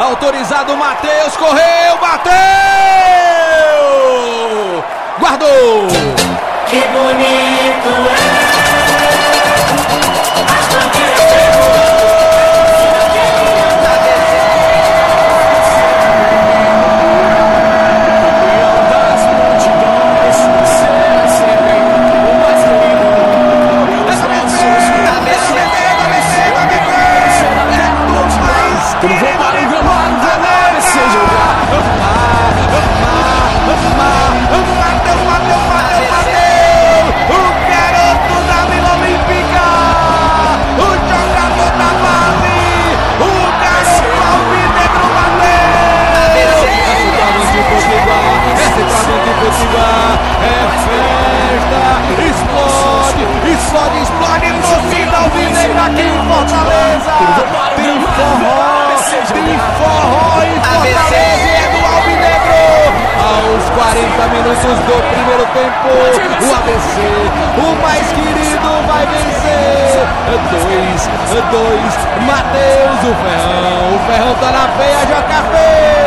Autorizado Matheus, correu, bateu! Guardou! Que bonito é! é minutos do primeiro tempo, o ABC, o mais querido vai vencer, dois, dois, Matheus, o Ferrão, o Ferrão tá na feia, JP.